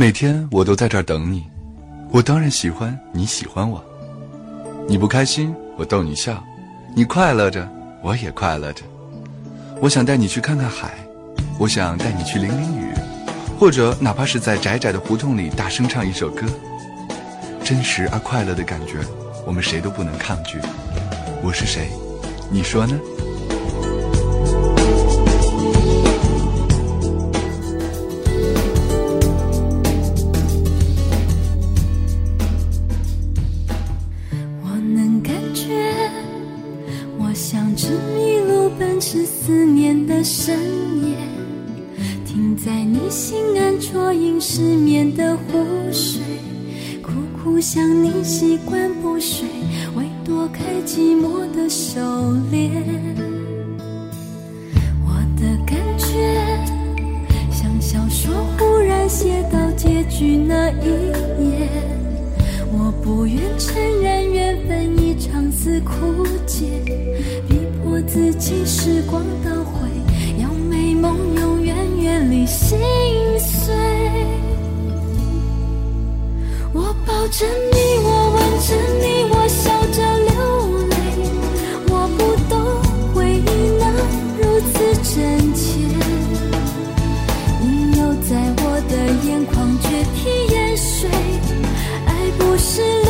每天我都在这儿等你，我当然喜欢你喜欢我。你不开心，我逗你笑；你快乐着，我也快乐着。我想带你去看看海，我想带你去淋淋雨，或者哪怕是在窄窄的胡同里大声唱一首歌。真实而快乐的感觉，我们谁都不能抗拒。我是谁？你说呢？一眼。我不愿承认缘分一场似枯竭，逼迫自己时光倒回，要美梦永远远离心碎。我抱着你，我吻着你，我笑着。to live.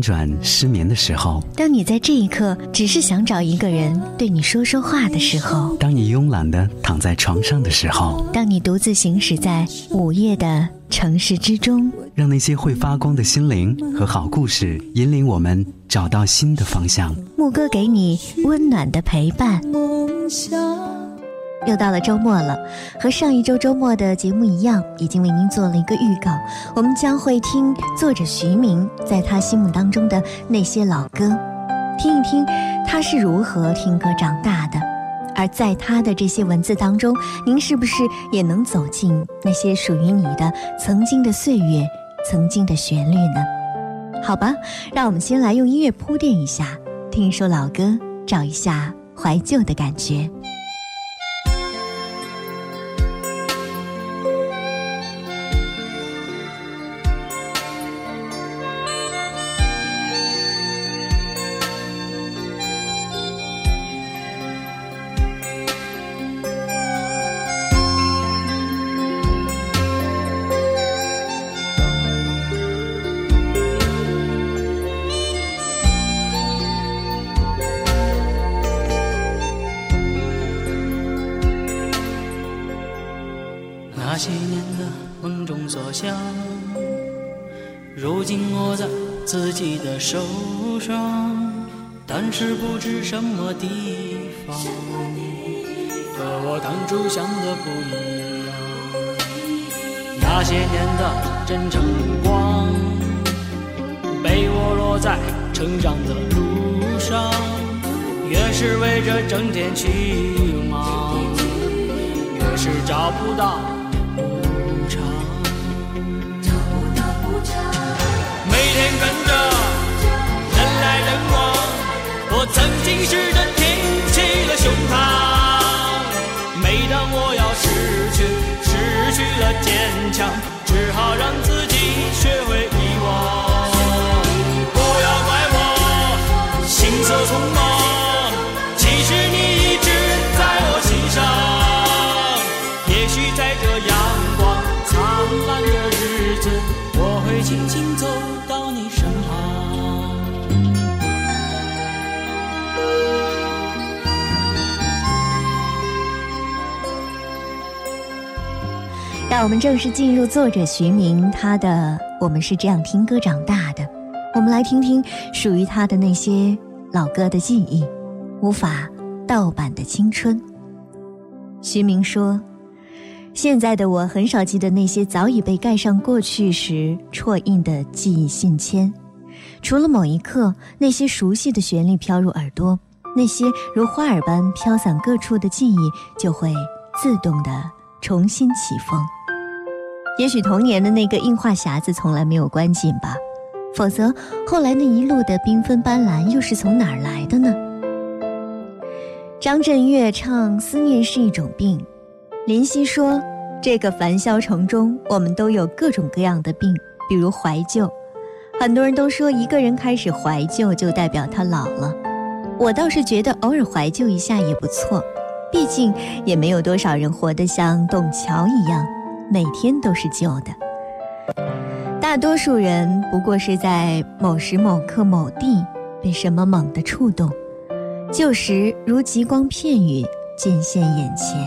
辗转失眠的时候，当你在这一刻只是想找一个人对你说说话的时候，当你慵懒的躺在床上的时候，当你独自行驶在午夜的城市之中，让那些会发光的心灵和好故事引领我们找到新的方向。牧歌给你温暖的陪伴。梦想。又到了周末了，和上一周周末的节目一样，已经为您做了一个预告。我们将会听作者徐明在他心目当中的那些老歌，听一听他是如何听歌长大的。而在他的这些文字当中，您是不是也能走进那些属于你的曾经的岁月、曾经的旋律呢？好吧，让我们先来用音乐铺垫一下，听一首老歌，找一下怀旧的感觉。那些年的真诚光，被我落在成长的路上，越是为着挣钱去忙，越是找不到补偿。每天跟着人来人往。我曾经试去了坚强，只好让自己学会遗忘。不要怪我行色匆忙，其实你一直在我心上。也许在这阳光灿烂的日子，我会轻轻走让我们正式进入作者徐明他的《我们是这样听歌长大的》，我们来听听属于他的那些老歌的记忆，无法盗版的青春。徐明说：“现在的我很少记得那些早已被盖上过去时戳印的记忆信签，除了某一刻那些熟悉的旋律飘入耳朵，那些如花儿般飘散各处的记忆就会自动的重新起风。也许童年的那个硬化匣子从来没有关紧吧，否则后来那一路的缤纷斑斓又是从哪儿来的呢？张震岳唱《思念是一种病》，林夕说：“这个凡嚣城中，我们都有各种各样的病，比如怀旧。很多人都说，一个人开始怀旧就代表他老了。我倒是觉得偶尔怀旧一下也不错，毕竟也没有多少人活得像董桥一样。”每天都是旧的，大多数人不过是在某时某刻某地被什么猛地触动，旧时如极光片羽尽现眼前，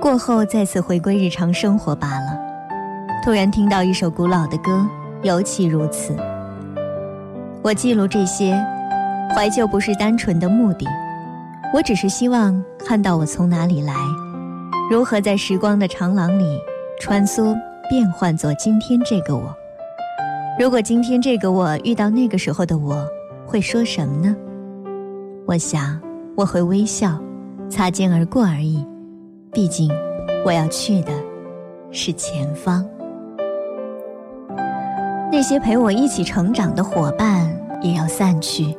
过后再次回归日常生活罢了。突然听到一首古老的歌，尤其如此。我记录这些，怀旧不是单纯的目的，我只是希望看到我从哪里来，如何在时光的长廊里。穿梭变换作今天这个我。如果今天这个我遇到那个时候的我，会说什么呢？我想我会微笑，擦肩而过而已。毕竟我要去的是前方。那些陪我一起成长的伙伴也要散去，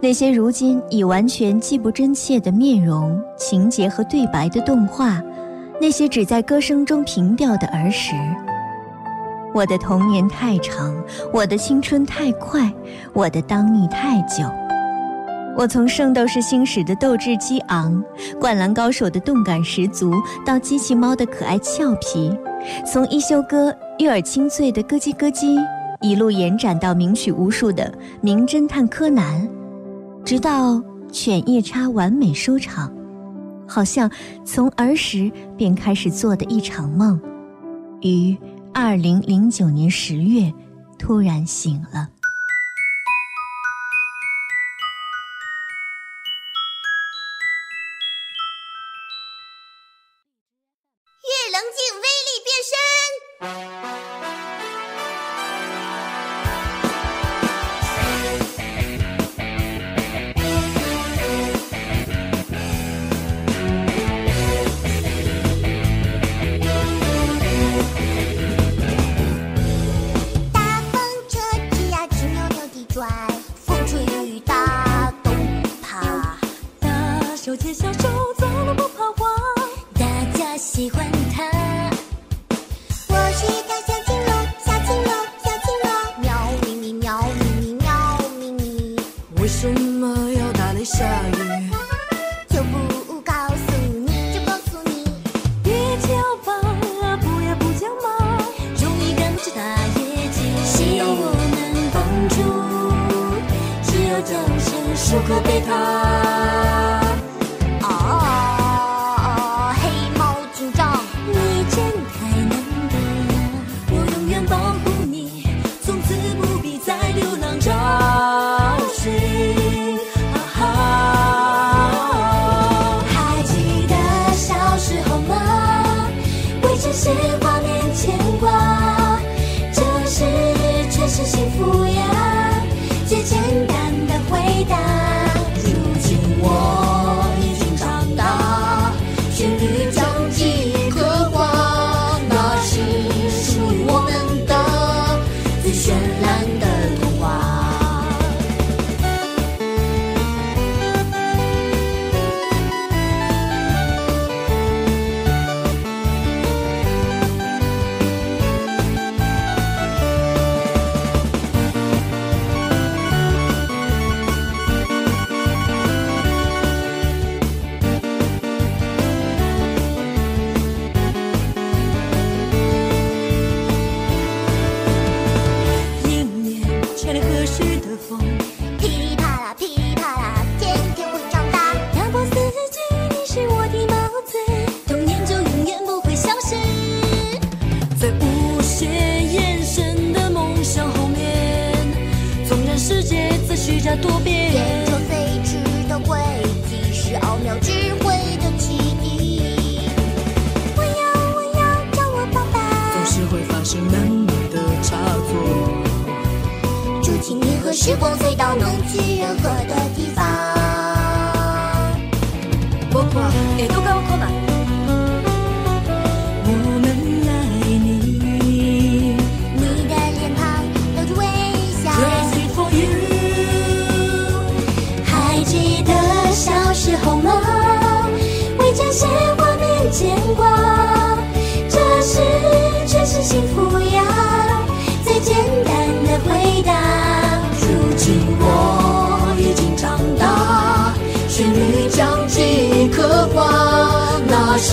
那些如今已完全记不真切的面容、情节和对白的动画。那些只在歌声中平调的儿时，我的童年太长，我的青春太快，我的当你太久。我从《圣斗士星矢》的斗志激昂，《灌篮高手》的动感十足，到机器猫的可爱俏皮；从一休哥悦耳清脆的咯叽咯叽，一路延展到名曲无数的《名侦探柯南》，直到《犬夜叉》完美收场。好像从儿时便开始做的一场梦，于二零零九年十月突然醒了。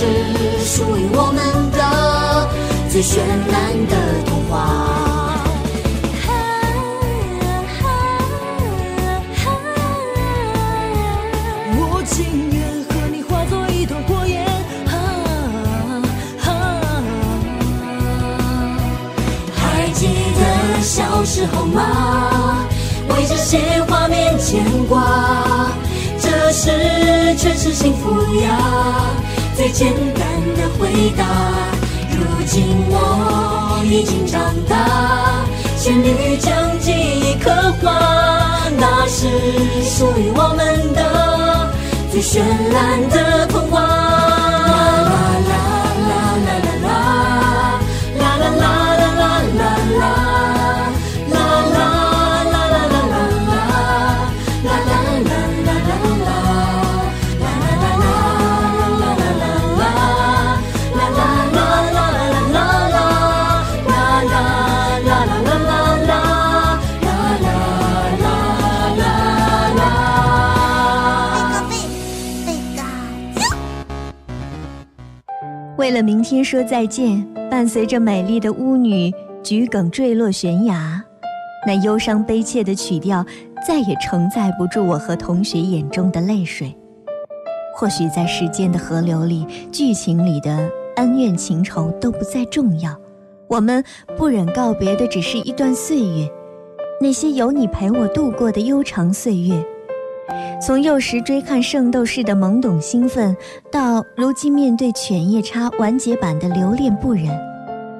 是属于我们的最绚烂的童话。我情愿和你化作一团火焰。还记得小时候吗？为这些画面牵挂，这是全是幸福呀。最简单的回答。如今我已经长大，旋律将记忆刻画，那是属于我们的最绚烂的童话。了明天说再见，伴随着美丽的巫女桔梗坠落悬崖，那忧伤悲切的曲调再也承载不住我和同学眼中的泪水。或许在时间的河流里，剧情里的恩怨情仇都不再重要，我们不忍告别的只是一段岁月，那些有你陪我度过的悠长岁月。从幼时追看《圣斗士》的懵懂兴奋，到如今面对《犬夜叉》完结版的留恋不忍，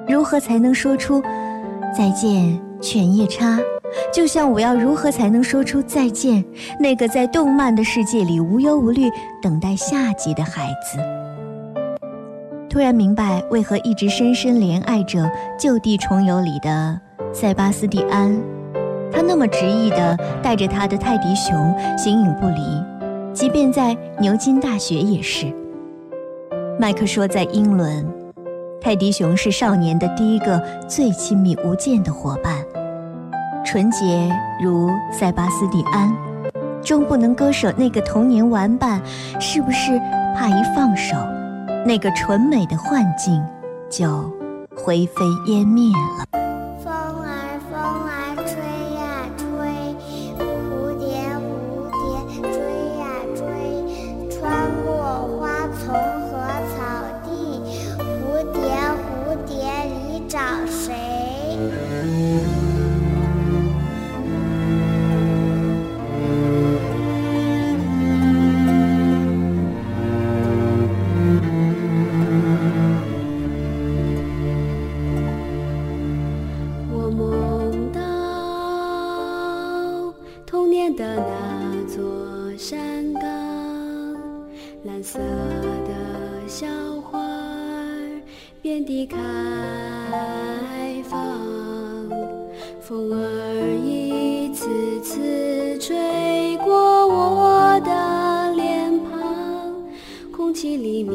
如何才能说出再见，犬夜叉？就像我要如何才能说出再见，那个在动漫的世界里无忧无虑等待下集的孩子？突然明白为何一直深深怜爱着《就地重游》里的塞巴斯蒂安。他那么执意地带着他的泰迪熊形影不离，即便在牛津大学也是。麦克说，在英伦，泰迪熊是少年的第一个最亲密无间的伙伴，纯洁如塞巴斯蒂安，终不能割舍那个童年玩伴，是不是怕一放手，那个纯美的幻境就灰飞烟灭了？次吹过我的脸庞，空气里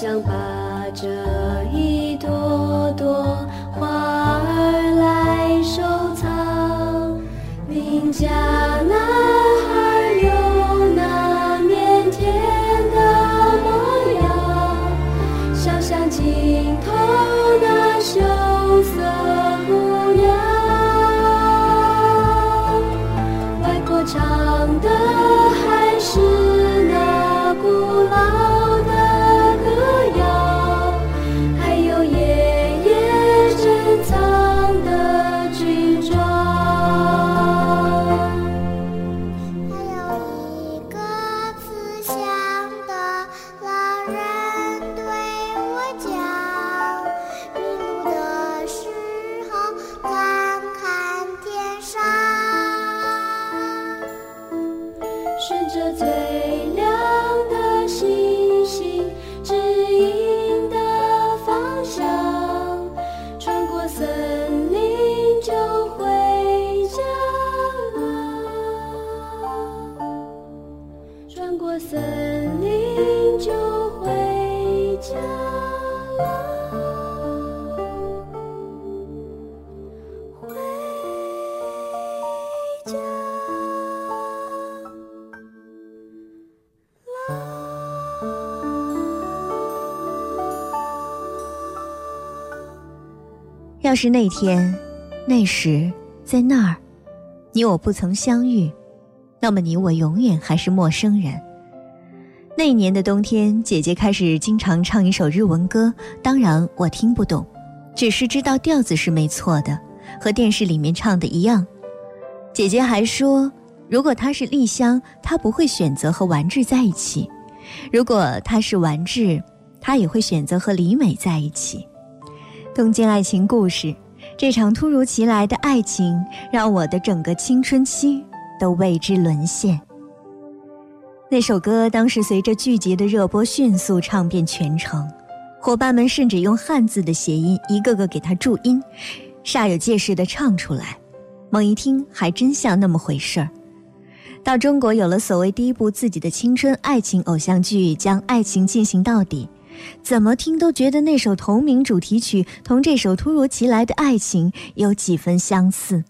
想把要是那天、那时、在那儿，你我不曾相遇，那么你我永远还是陌生人。那一年的冬天，姐姐开始经常唱一首日文歌，当然我听不懂，只是知道调子是没错的，和电视里面唱的一样。姐姐还说，如果她是丽香，她不会选择和丸治在一起；如果他是丸治，她也会选择和李美在一起。东京爱情故事，这场突如其来的爱情，让我的整个青春期都为之沦陷。那首歌当时随着剧集的热播迅速唱遍全城，伙伴们甚至用汉字的谐音一个个给他注音，煞有介事地唱出来。猛一听，还真像那么回事儿。到中国有了所谓第一部自己的青春爱情偶像剧，将爱情进行到底，怎么听都觉得那首同名主题曲同这首突如其来的爱情有几分相似，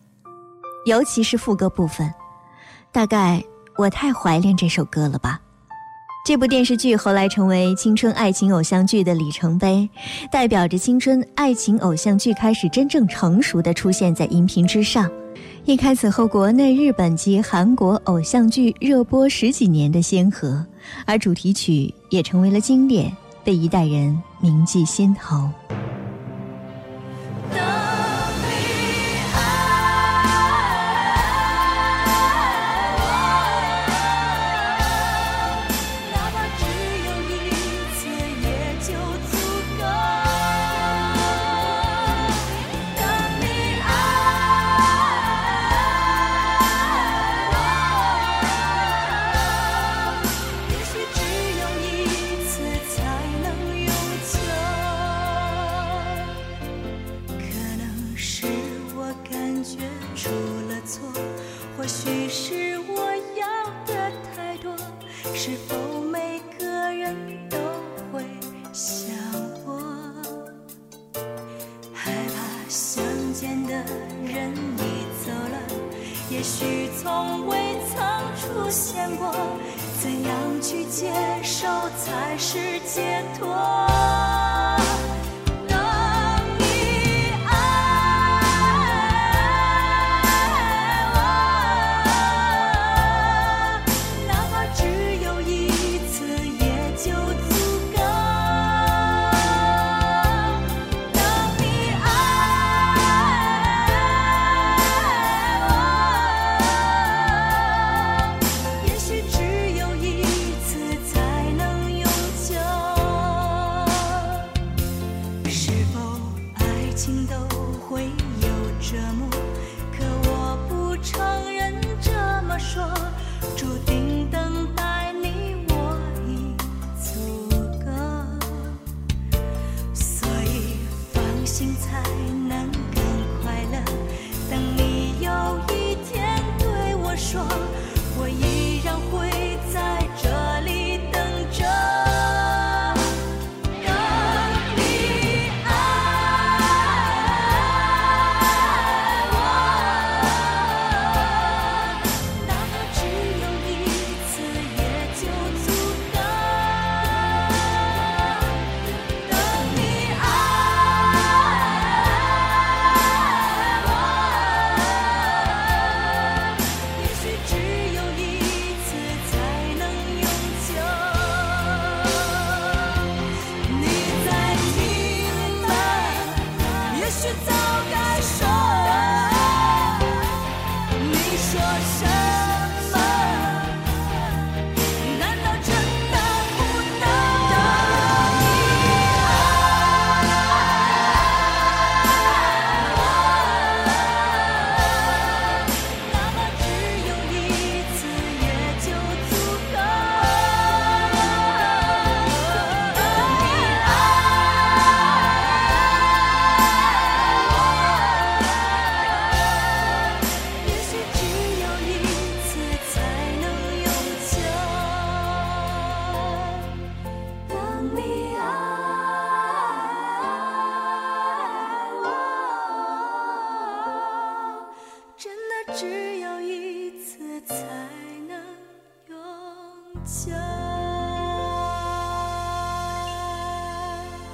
尤其是副歌部分，大概。我太怀念这首歌了吧！这部电视剧后来成为青春爱情偶像剧的里程碑，代表着青春爱情偶像剧开始真正成熟的出现在荧屏之上，一开此后国内、日本及韩国偶像剧热播十几年的先河，而主题曲也成为了经典，被一代人铭记心头。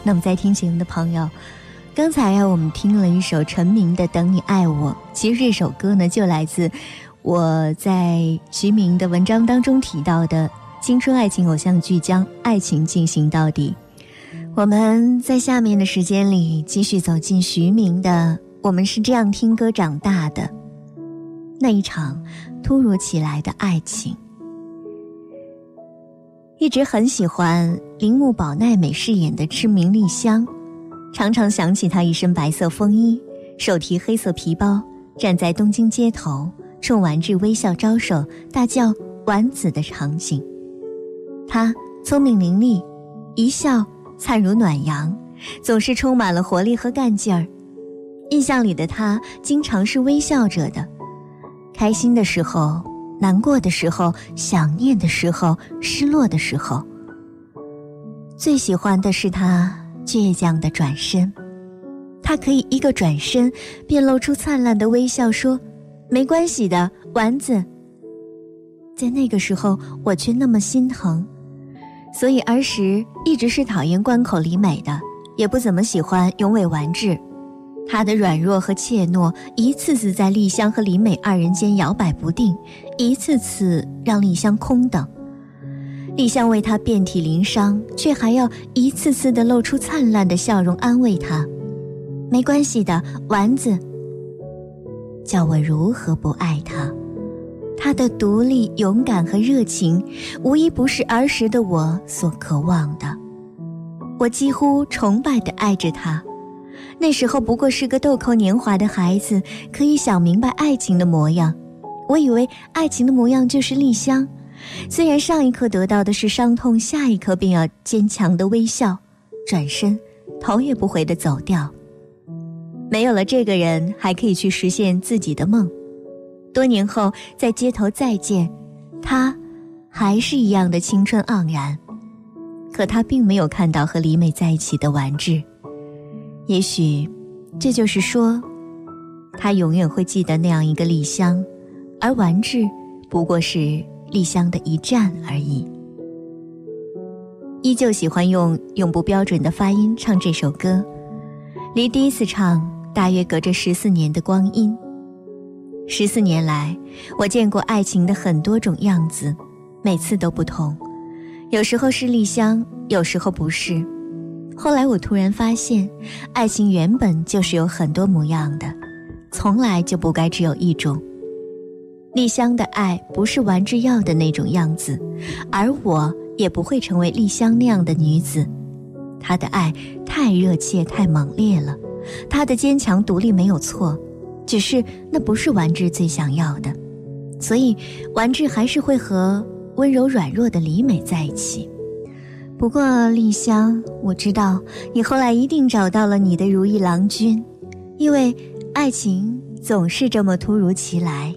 那么，在听节目的朋友，刚才呀，我们听了一首陈明的《等你爱我》，其实这首歌呢，就来自我在徐明的文章当中提到的青春爱情偶像剧《将爱情进行到底》。我们在下面的时间里继续走进徐明的《我们是这样听歌长大的》那一场突如其来的爱情。一直很喜欢铃木保奈美饰演的知名丽香。常常想起她一身白色风衣，手提黑色皮包，站在东京街头，冲丸治微笑招手，大叫“丸子”的场景。她聪明伶俐，一笑灿如暖阳，总是充满了活力和干劲儿。印象里的她经常是微笑着的，开心的时候，难过的时候，想念的时候，失落的时候。最喜欢的是他。倔强的转身，他可以一个转身便露出灿烂的微笑，说：“没关系的，丸子。”在那个时候，我却那么心疼，所以儿时一直是讨厌关口里美的，也不怎么喜欢永尾完治。他的软弱和怯懦，一次次在丽香和李美二人间摇摆不定，一次次让丽香空等。丽香为他遍体鳞伤，却还要一次次的露出灿烂的笑容安慰他。没关系的，丸子。叫我如何不爱他？他的独立、勇敢和热情，无一不是儿时的我所渴望的。我几乎崇拜的爱着他。那时候不过是个豆蔻年华的孩子，可以想明白爱情的模样。我以为爱情的模样就是丽香。虽然上一刻得到的是伤痛，下一刻便要坚强的微笑，转身，头也不回的走掉。没有了这个人，还可以去实现自己的梦。多年后在街头再见，他还是一样的青春盎然。可他并没有看到和李美在一起的完治。也许，这就是说，他永远会记得那样一个丽香，而完治不过是。丽香的一站而已，依旧喜欢用永不标准的发音唱这首歌，离第一次唱大约隔着十四年的光阴。十四年来，我见过爱情的很多种样子，每次都不同，有时候是丽香，有时候不是。后来我突然发现，爱情原本就是有很多模样的，从来就不该只有一种。丽香的爱不是丸治要的那种样子，而我也不会成为丽香那样的女子。她的爱太热切、太猛烈了，她的坚强独立没有错，只是那不是丸治最想要的，所以丸治还是会和温柔软弱的李美在一起。不过丽香，我知道你后来一定找到了你的如意郎君，因为爱情总是这么突如其来。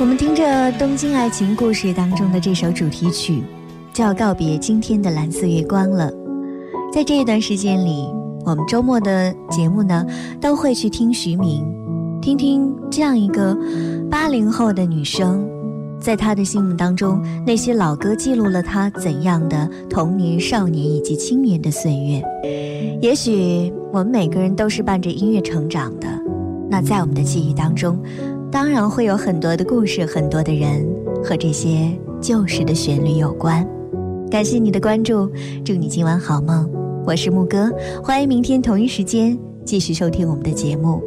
我们听着《东京爱情故事》当中的这首主题曲，就要告别今天的蓝色月光了。在这一段时间里，我们周末的节目呢，都会去听徐明，听听这样一个八零后的女生，在她的心目当中，那些老歌记录了她怎样的童年、少年以及青年的岁月。也许我们每个人都是伴着音乐成长的，那在我们的记忆当中。当然会有很多的故事，很多的人和这些旧时的旋律有关。感谢你的关注，祝你今晚好梦。我是牧歌，欢迎明天同一时间继续收听我们的节目。